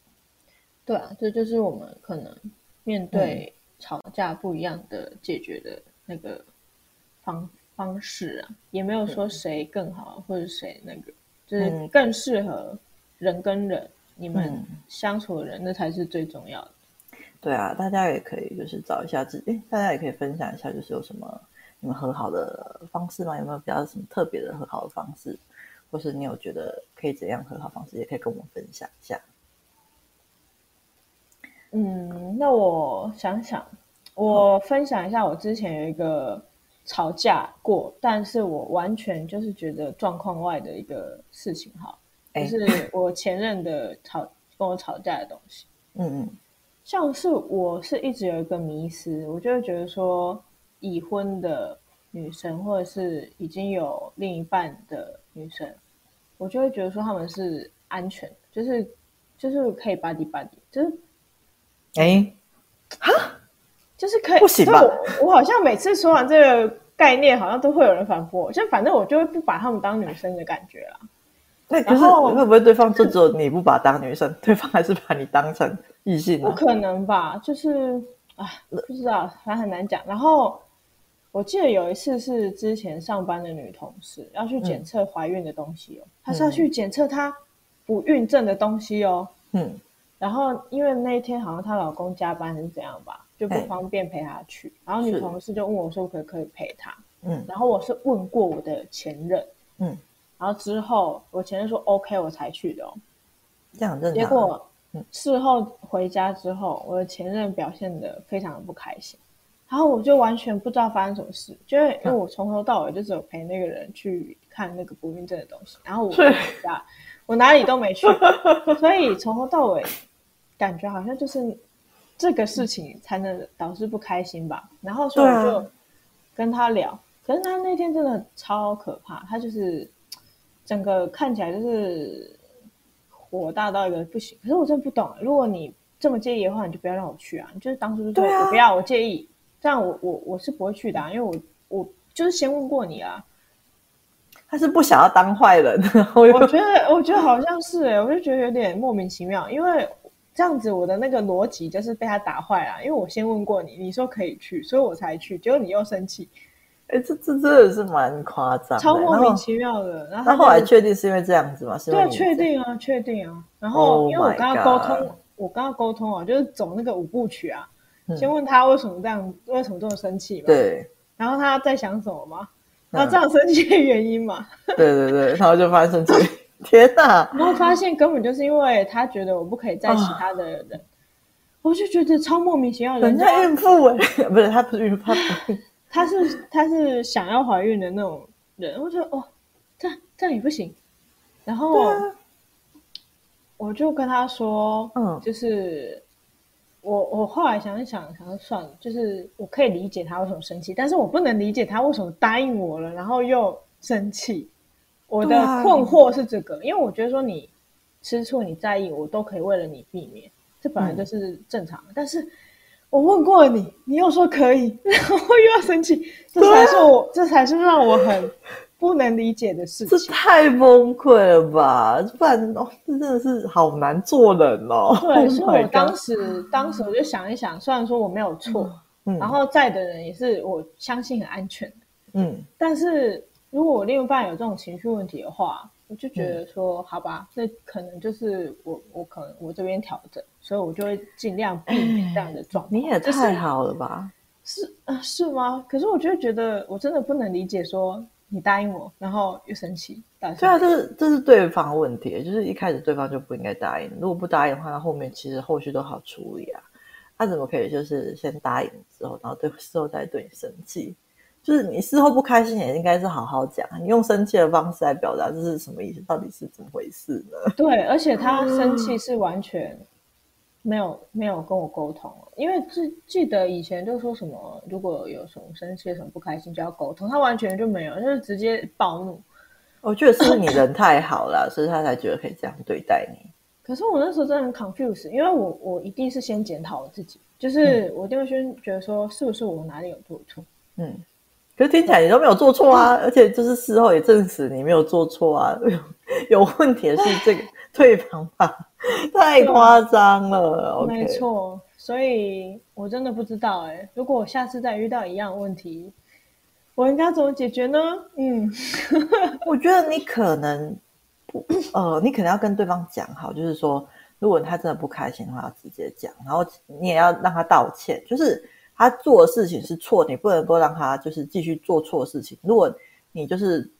对啊，这就是我们可能面对、嗯。吵架不一样的解决的那个方方式啊，也没有说谁更好，嗯、或者谁那个，就是更适合人跟人，嗯、你们相处的人，那才是最重要的。对啊，大家也可以就是找一下自己，大家也可以分享一下，就是有什么你们和好的方式吗？有没有比较什么特别的和好的方式，或是你有觉得可以怎样和好方式，也可以跟我们分享一下。嗯，那我想想，我分享一下，我之前有一个吵架过，但是我完全就是觉得状况外的一个事情，哈，就是我前任的吵跟我吵架的东西。嗯嗯，像是我是一直有一个迷思，我就会觉得说，已婚的女生或者是已经有另一半的女生，我就会觉得说他们是安全，就是就是可以 buddy buddy，就是。哎，哈，就是可以，不行吧？我我好像每次说完这个概念，好像都会有人反驳我。就反正我就会不把他们当女生的感觉啦。那可是会不会对方就只有你不把当女生，对方还是把你当成异性？不可能吧？就是啊，不知道，反正很难讲。然后我记得有一次是之前上班的女同事要去检测怀孕的东西哦，她是要去检测她不孕症的东西哦。嗯。然后，因为那一天好像她老公加班还是怎样吧，就不方便陪她去。欸、然后女同事就问我说：“可不可以陪她？”嗯，然后我是问过我的前任，嗯，然后之后我前任说 OK，我才去的哦。这样正常。结果事后回家之后，我的前任表现的非常的不开心，然后我就完全不知道发生什么事，就因为我从头到尾就只有陪那个人去看那个不孕症的东西，然后我回 家，我哪里都没去，所以从头到尾。感觉好像就是这个事情才能导致不开心吧，然后所以我就跟他聊，啊、可是他那天真的超可怕，他就是整个看起来就是火大到一个不行。可是我真的不懂，如果你这么介意的话，你就不要让我去啊！你就是当初就说我不要，我介意，这样我我我是不会去的，啊，因为我我就是先问过你啊。他是不想要当坏人，我觉得我觉得好像是哎，欸，我就觉得有点莫名其妙，因为这样子我的那个逻辑就是被他打坏了，因为我先问过你，你说可以去，所以我才去，结果你又生气。哎，这这真的是蛮夸张，超莫名其妙的。然后他后来确定是因为这样子吗？对，确定啊，确定啊。然后因为我跟他沟通，我跟他沟通啊，就是走那个五部曲啊，先问他为什么这样，为什么这么生气嘛？对。然后他在想什么吗？然后这样生气的原因嘛？对对对，然后就发现生气，天哪！然后发现根本就是因为他觉得我不可以在其他的人，我就觉得超莫名其妙的。人家孕妇哎，不是他不是孕妇，他不是。她是她是想要怀孕的那种人，我觉得哦，这样这样也不行。然后、啊、我就跟他说，嗯，就是我我后来想一想，想说算了，就是我可以理解他为什么生气，但是我不能理解他为什么答应我了，然后又生气。我的困惑是这个，啊、因为我觉得说你吃醋、你在意，我都可以为了你避免，这本来就是正常的，嗯、但是。我问过你，你又说可以，然后又要生气，这才是我，这才是让我很不能理解的事情。这太崩溃了吧！不然哦，这真的是好难做人哦。对，所以我当时，当时我就想一想，虽然说我没有错，嗯，然后在的人也是我相信很安全的，嗯，但是如果我另一半有这种情绪问题的话。我就觉得说，嗯、好吧，那可能就是我，我可能我这边调整，所以我就会尽量避免这样的状况。你也太好了吧？是啊、呃，是吗？可是我就觉得，我真的不能理解，说你答应我，然后又生气。对啊，这是这是对方问题，就是一开始对方就不应该答应。如果不答应的话，那后面其实后续都好处理啊。他怎么可以就是先答应之后，然后对事后再对你生气？就是你事后不开心也应该是好好讲，你用生气的方式来表达，这是什么意思？到底是怎么回事呢？对，而且他生气是完全没有、嗯、没有跟我沟通，因为记记得以前就说什么，如果有什么生气、什么不开心就要沟通，他完全就没有，就是直接暴怒。我觉得是你人太好了，所以他才觉得可以这样对待你。可是我那时候真的很 confused，因为我我一定是先检讨我自己，就是我一定会先觉得说，是不是我哪里有做错？嗯。可是听起来你都没有做错啊，而且就是事后也证实你没有做错啊。有问题的是这个退房吧，太夸张了。没错，所以我真的不知道哎、欸，如果我下次再遇到一样问题，我应该怎么解决呢？嗯，我觉得你可能不 呃，你可能要跟对方讲好，就是说，如果他真的不开心的话，要直接讲，然后你也要让他道歉，就是。他做的事情是错，你不能够让他就是继续做错事情。如果你就是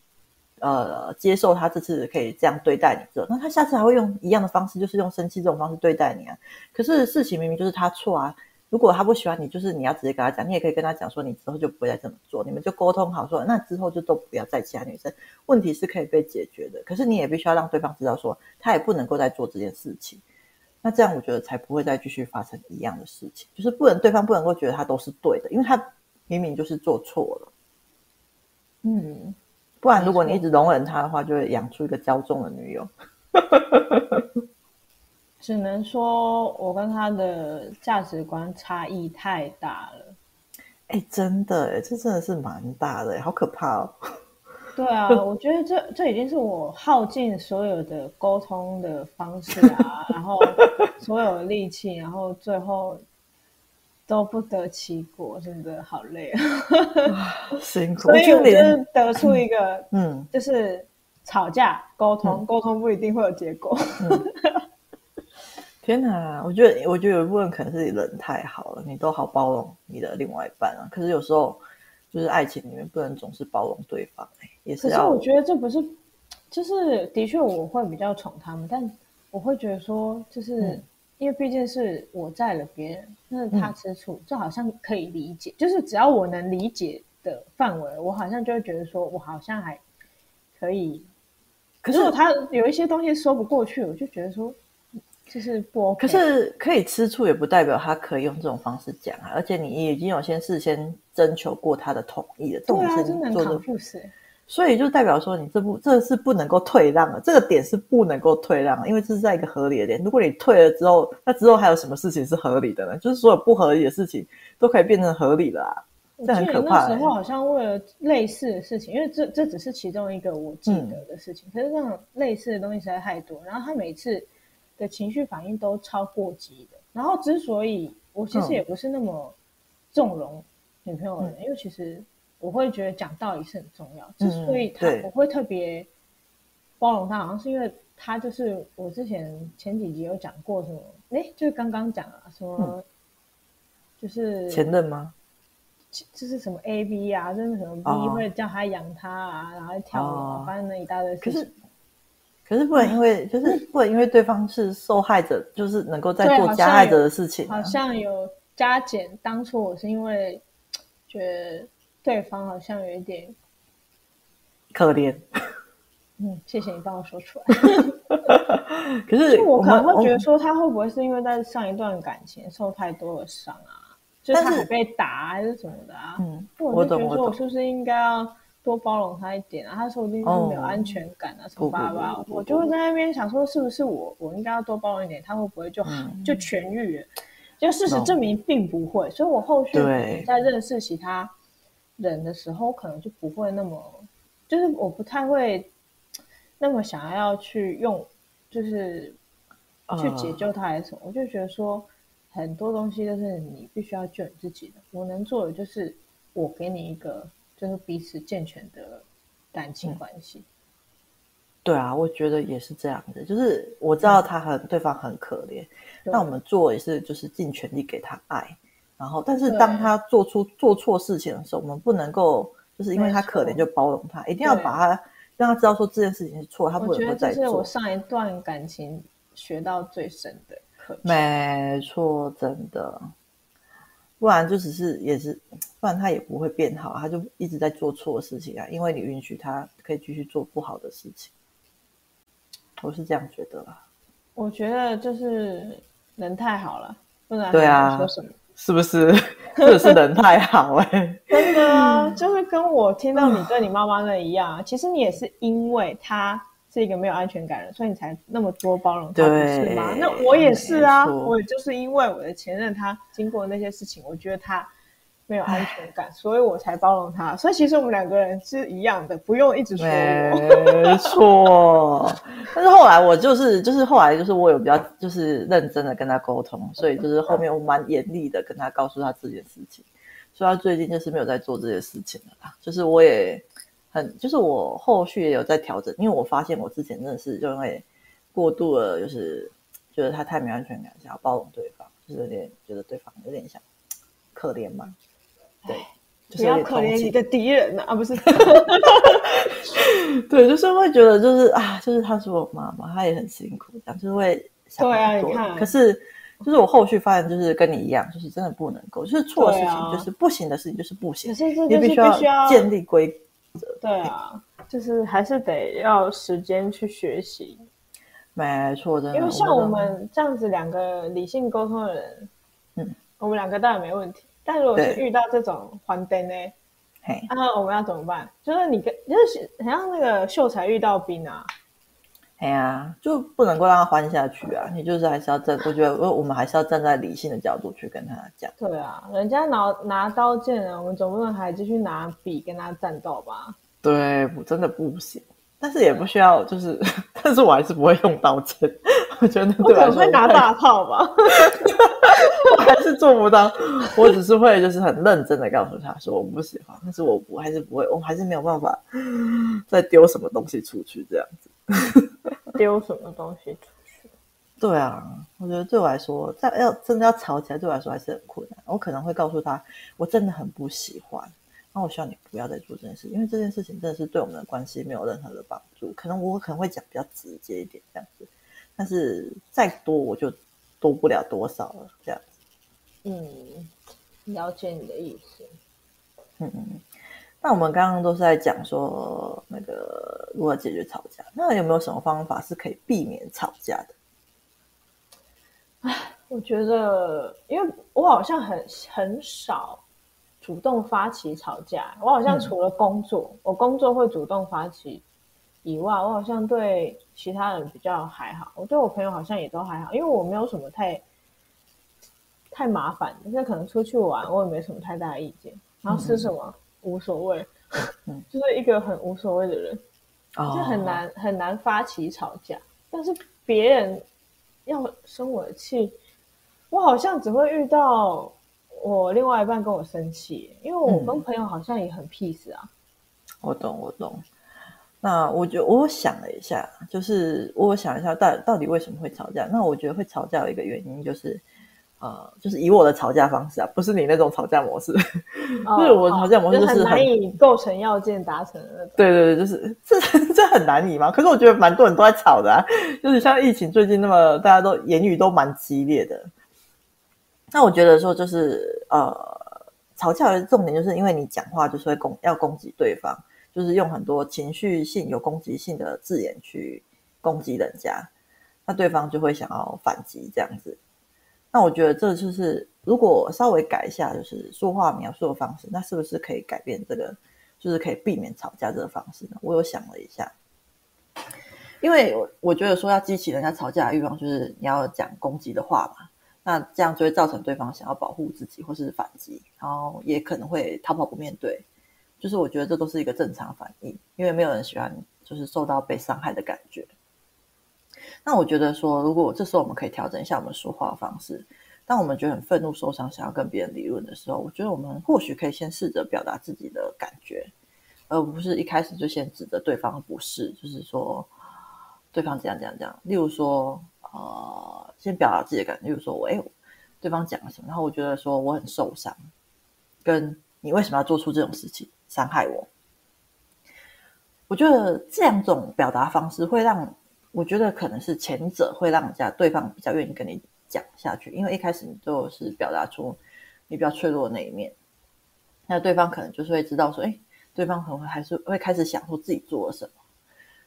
呃接受他这次可以这样对待你之后，那他下次还会用一样的方式，就是用生气这种方式对待你啊。可是事情明明就是他错啊。如果他不喜欢你，就是你要直接跟他讲，你也可以跟他讲说，你之后就不会再这么做。你们就沟通好说，那之后就都不要再其他女生。问题是可以被解决的。可是你也必须要让对方知道说，他也不能够再做这件事情。那这样我觉得才不会再继续发生一样的事情，就是不能对方不能够觉得他都是对的，因为他明明就是做错了。嗯，不然如果你一直容忍他的话，就会养出一个骄纵的女友。只能说我跟他的价值观差异太大了。哎，真的哎，这真的是蛮大的，好可怕哦。对啊，我觉得这这已经是我耗尽所有的沟通的方式啊，然后所有的力气，然后最后都不得其果，真的好累啊！辛苦。所以我就得出一个，嗯，就是吵架沟通，沟通不一定会有结果。天哪，我觉得我觉得有一部分可能是你人太好了，你都好包容你的另外一半啊。可是有时候就是爱情里面不能总是包容对方欸。可是我觉得这不是，就是的确我会比较宠他们，但我会觉得说，就是、嗯、因为毕竟是我载了别人，那他吃醋，这、嗯、好像可以理解。就是只要我能理解的范围，我好像就会觉得说我好像还可以。可是他有一些东西说不过去，我就觉得说就是不 OK。可是可以吃醋，也不代表他可以用这种方式讲啊。而且你已经有先事先征求过他的同意了，对啊，真的。所以就代表说你这不这是不能够退让的，这个点是不能够退让的，因为这是在一个合理的点。如果你退了之后，那之后还有什么事情是合理的呢？就是所有不合理的事情都可以变成合理了啊。这很可怕、欸。那时候好像为了类似的事情，因为这这只是其中一个我记得的事情，嗯、可是这种类似的东西实在太多，然后他每次的情绪反应都超过激的。然后之所以我其实也不是那么纵容女朋友的人，嗯、因为其实我会觉得讲道理是很重要。之所以他我会特别包容他，好像是因为他就是我之前前几集有讲过什么，哎，就是刚刚讲啊，什么、嗯、就是前任吗？这是什么 A B 啊？就是什么 B 会叫他养他啊，然后跳舞，反正那一大堆事情。可是，可是不能因为 就是不能因为对方是受害者，就是能够在做加害者的事情。好像有加减。当初我是因为觉得对方好像有一点可怜。嗯，谢谢你帮我说出来。可是我可能会觉得说，他会不会是因为在上一段感情受太多的伤啊？就是他被打还是什么的啊？嗯，我就觉得说，我是不是应该要多包容他一点啊？他说不定是没有安全感啊，什么吧吧。我就会在那边想说，是不是我我应该要多包容一点，他会不会就就痊愈了？就事实证明并不会，所以我后续在认识其他人的时候，可能就不会那么，就是我不太会那么想要去用，就是去解救他还是什么？我就觉得说。很多东西都是你必须要救你自己的。我能做的就是我给你一个就是彼此健全的感情关系。嗯。对啊，我觉得也是这样的。就是我知道他很、嗯、对方很可怜，那我们做也是就是尽全力给他爱。然后，但是当他做出做错事情的时候，我们不能够就是因为他可怜就包容他，一定要把他让他知道说这件事情是错，他不能够再做。这是我上一段感情学到最深的课。没错，真的，不然就只是也是，不然他也不会变好，他就一直在做错事情啊。因为你允许他可以继续做不好的事情，我是这样觉得啦。我觉得就是人太好了，不然对啊，说什么？是不是？真的是人太好哎、欸，真的啊，就是跟我听到你对你妈妈那一样，其实你也是因为他。是一个没有安全感的人，所以你才那么多包容他，对是吗？那我也是啊，我也就是因为我的前任他经过那些事情，我觉得他没有安全感，所以我才包容他。所以其实我们两个人是一样的，不用一直说我。没错，但是后来我就是就是后来就是我有比较就是认真的跟他沟通，所以就是后面我蛮严厉的跟他告诉他这件事情，所以他最近就是没有在做这些事情了啦。就是我也。很就是我后续也有在调整，因为我发现我之前真的是就因为过度的，就是觉得他太没安全感，想要包容对方，就是有点觉得对方有点像可怜嘛。对，就是、不要可怜你的敌人啊，不是？对，就是会觉得就是啊，就是她是我妈妈，她也很辛苦，这样就是会想对啊，你看，可是就是我后续发现，就是跟你一样，就是真的不能够，就是错的事情就是不行的事情就是不行，是是你必须要建立规则。对啊，就是还是得要时间去学习。没错，真的。因为像我们这样子两个理性沟通的人，嗯，我们两个当然没问题。但如果是遇到这种环灯呢，嘿，那我们要怎么办？就是你跟就是很像那个秀才遇到兵啊。哎呀，就不能够让他欢下去啊！你就是还是要站，我觉得我们还是要站在理性的角度去跟他讲。对啊，人家拿拿刀剑啊，我们总不能还继续拿笔跟他战斗吧？对，真的不行。但是也不需要，就是，但是我还是不会用刀剑。我觉得对我可能会拿大炮吧，我还是做不到。我只是会就是很认真的告诉他说我不喜欢，但是我我还是不会，我还是没有办法再丢什么东西出去这样子。丢什么东西出去？对啊，我觉得对我来说，在要真的要吵起来，对我来说还是很困难。我可能会告诉他，我真的很不喜欢，那我希望你不要再做这件事，因为这件事情真的是对我们的关系没有任何的帮助。可能我可能会讲比较直接一点这样子，但是再多我就多不了多少了这样子。嗯，了解你的意思。嗯嗯。那我们刚刚都是在讲说那个如何解决吵架，那有没有什么方法是可以避免吵架的？唉，我觉得，因为我好像很很少，主动发起吵架。我好像除了工作，嗯、我工作会主动发起以外，我好像对其他人比较还好。我对我朋友好像也都还好，因为我没有什么太太麻烦了。那可能出去玩，我也没什么太大的意见。然后吃什么、嗯、无所谓，就是一个很无所谓的人，就很难、哦、很难发起吵架。但是别人要生我的气，我好像只会遇到我另外一半跟我生气，因为我跟朋友好像也很 peace 啊。我懂，我懂。那我觉得我想了一下，就是我想一下到到底为什么会吵架。那我觉得会吵架有一个原因就是。呃，就是以我的吵架方式啊，不是你那种吵架模式。哦、就是我的吵架模式就是难以构成要件达成的那种。对对对，就是 这 这很难以吗？可是我觉得蛮多人都在吵的啊，就是像疫情最近那么，大家都言语都蛮激烈的。那我觉得说就是呃，吵架的重点就是因为你讲话就是会攻要攻击对方，就是用很多情绪性有攻击性的字眼去攻击人家，那对方就会想要反击这样子。那我觉得这就是，如果稍微改一下，就是说话描述的方式，那是不是可以改变这个，就是可以避免吵架这个方式呢？我有想了一下，因为我我觉得说要激起人家吵架的欲望，就是你要讲攻击的话嘛，那这样就会造成对方想要保护自己或是反击，然后也可能会逃跑不面对。就是我觉得这都是一个正常反应，因为没有人喜欢就是受到被伤害的感觉。那我觉得说，如果这时候我们可以调整一下我们说话的方式，当我们觉得很愤怒、受伤，想要跟别人理论的时候，我觉得我们或许可以先试着表达自己的感觉，而不是一开始就先指责对方不是，就是说对方怎样怎样怎样。例如说，呃，先表达自己的感觉，例如说我哎，对方讲了什么，然后我觉得说我很受伤，跟你为什么要做出这种事情伤害我？我觉得这两种表达方式会让。我觉得可能是前者会让人家对方比较愿意跟你讲下去，因为一开始你就是表达出你比较脆弱的那一面，那对方可能就是会知道说，哎，对方可能还是会开始想说自己做了什么。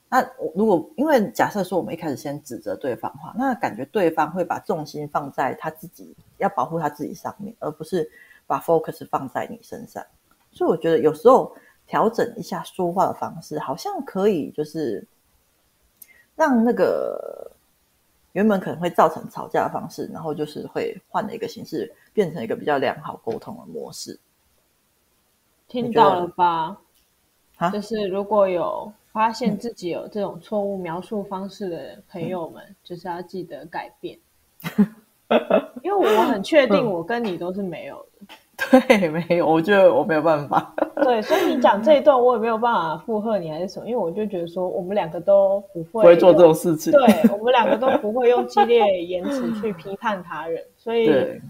那如果因为假设说我们一开始先指责对方的话，那感觉对方会把重心放在他自己要保护他自己上面，而不是把 focus 放在你身上。所以我觉得有时候调整一下说话的方式，好像可以就是。让那个原本可能会造成吵架的方式，然后就是会换了一个形式，变成一个比较良好沟通的模式。听到了吧？啊，就是如果有发现自己有这种错误描述方式的朋友们，嗯、就是要记得改变。因为我很确定，我跟你都是没有的。嗯 对，没有，我觉得我没有办法。对，所以你讲这一段，我也没有办法附和你，还是什么？因为我就觉得说，我们两个都不会不会做这种事情。对，我们两个都不会用激烈言辞去批判他人，所以对，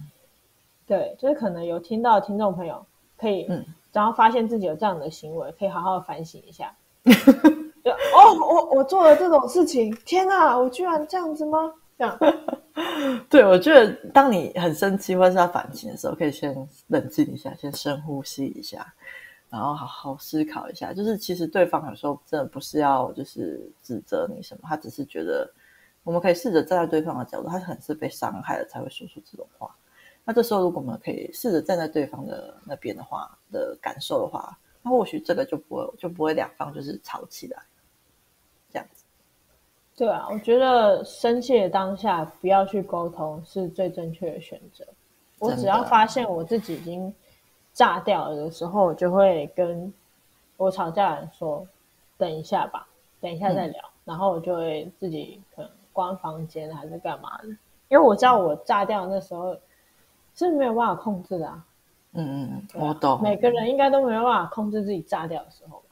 对，就是可能有听到听众朋友可以，嗯，然后发现自己有这样的行为，可以好好的反省一下。就哦，我我做了这种事情，天哪，我居然这样子吗？这样。对，我觉得当你很生气或是要反击的时候，可以先冷静一下，先深呼吸一下，然后好好思考一下。就是其实对方有时候真的不是要就是指责你什么，他只是觉得我们可以试着站在对方的角度，他很是被伤害了才会说出这种话。那这时候如果我们可以试着站在对方的那边的话的感受的话，那或许这个就不会就不会两方就是吵起来。对啊，我觉得生气的当下不要去沟通是最正确的选择。我只要发现我自己已经炸掉了的时候，我就会跟我吵架的人说：“等一下吧，等一下再聊。嗯”然后我就会自己可能关房间还是干嘛的，因为我知道我炸掉那时候是没有办法控制的啊。嗯嗯嗯，我懂。每个人应该都没有办法控制自己炸掉的时候。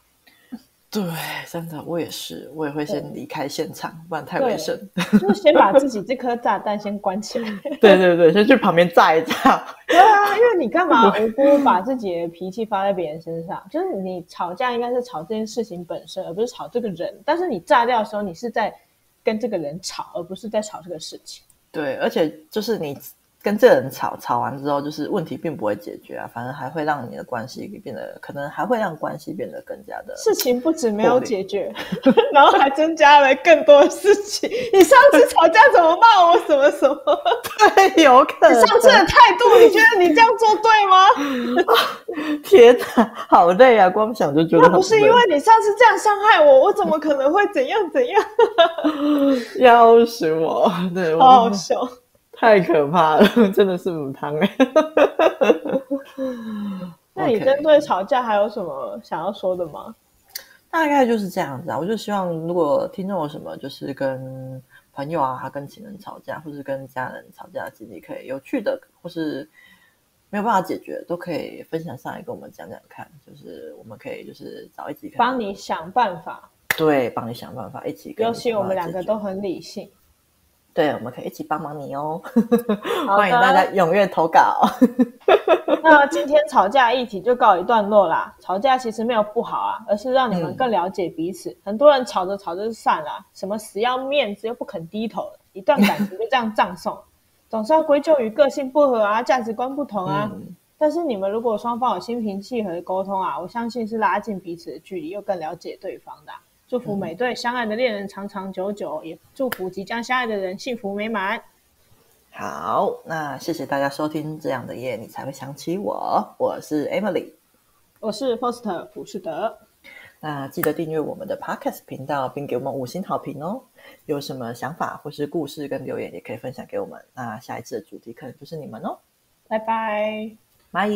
对，真的，我也是，我也会先离开现场，不然太危险。就是先把自己这颗炸弹先关起来。对对对，先去旁边炸一炸。对啊，因为你干嘛 无辜把自己的脾气发在别人身上？就是你吵架应该是吵这件事情本身，而不是吵这个人。但是你炸掉的时候，你是在跟这个人吵，而不是在吵这个事情。对，而且就是你跟这个人吵，吵完之后就是问题并不会解决啊，反而还会让你的关系变得，可能还会让关系变得更加的事情不止没有解决，然后还增加了更多的事情。你上次吵架怎么骂我什么什么？对，有可能。你上次的态度，你觉得你这样做对吗？天哪，好累啊！光想就觉得。那不是因为你上次这样伤害我，我怎么可能会怎样怎样？要死我！对，好好笑。太可怕了，真的是母汤哎。那你针对吵架还有什么想要说的吗？大概就是这样子啊。我就希望，如果听众有什么，就是跟朋友啊，跟情人吵架，或是跟家人吵架的经历，可以有趣的，或是没有办法解决，都可以分享上来跟我们讲讲看。就是我们可以就是找一起帮你想办法。对，帮你想办法，一起。尤其我们两个都很理性。对，我们可以一起帮忙你哦！欢迎大家踊跃投稿。那今天吵架议题就告一段落啦。吵架其实没有不好啊，而是让你们更了解彼此。嗯、很多人吵着吵着就散了，什么死要面子又不肯低头，一段感情就这样葬送，总是要归咎于个性不合啊、价值观不同啊。嗯、但是你们如果双方有心平气和的沟通啊，我相信是拉近彼此的距离，又更了解对方的、啊。祝福每对相爱的恋人长长久久，也祝福即将相爱的人幸福美满。好，那谢谢大家收听这样的夜，你才会想起我。我是 Emily，我是 Foster 普士德。那记得订阅我们的 Podcast 频道，并给我们五星好评哦。有什么想法或是故事跟留言，也可以分享给我们。那下一次的主题可能就是你们哦。拜拜，拜。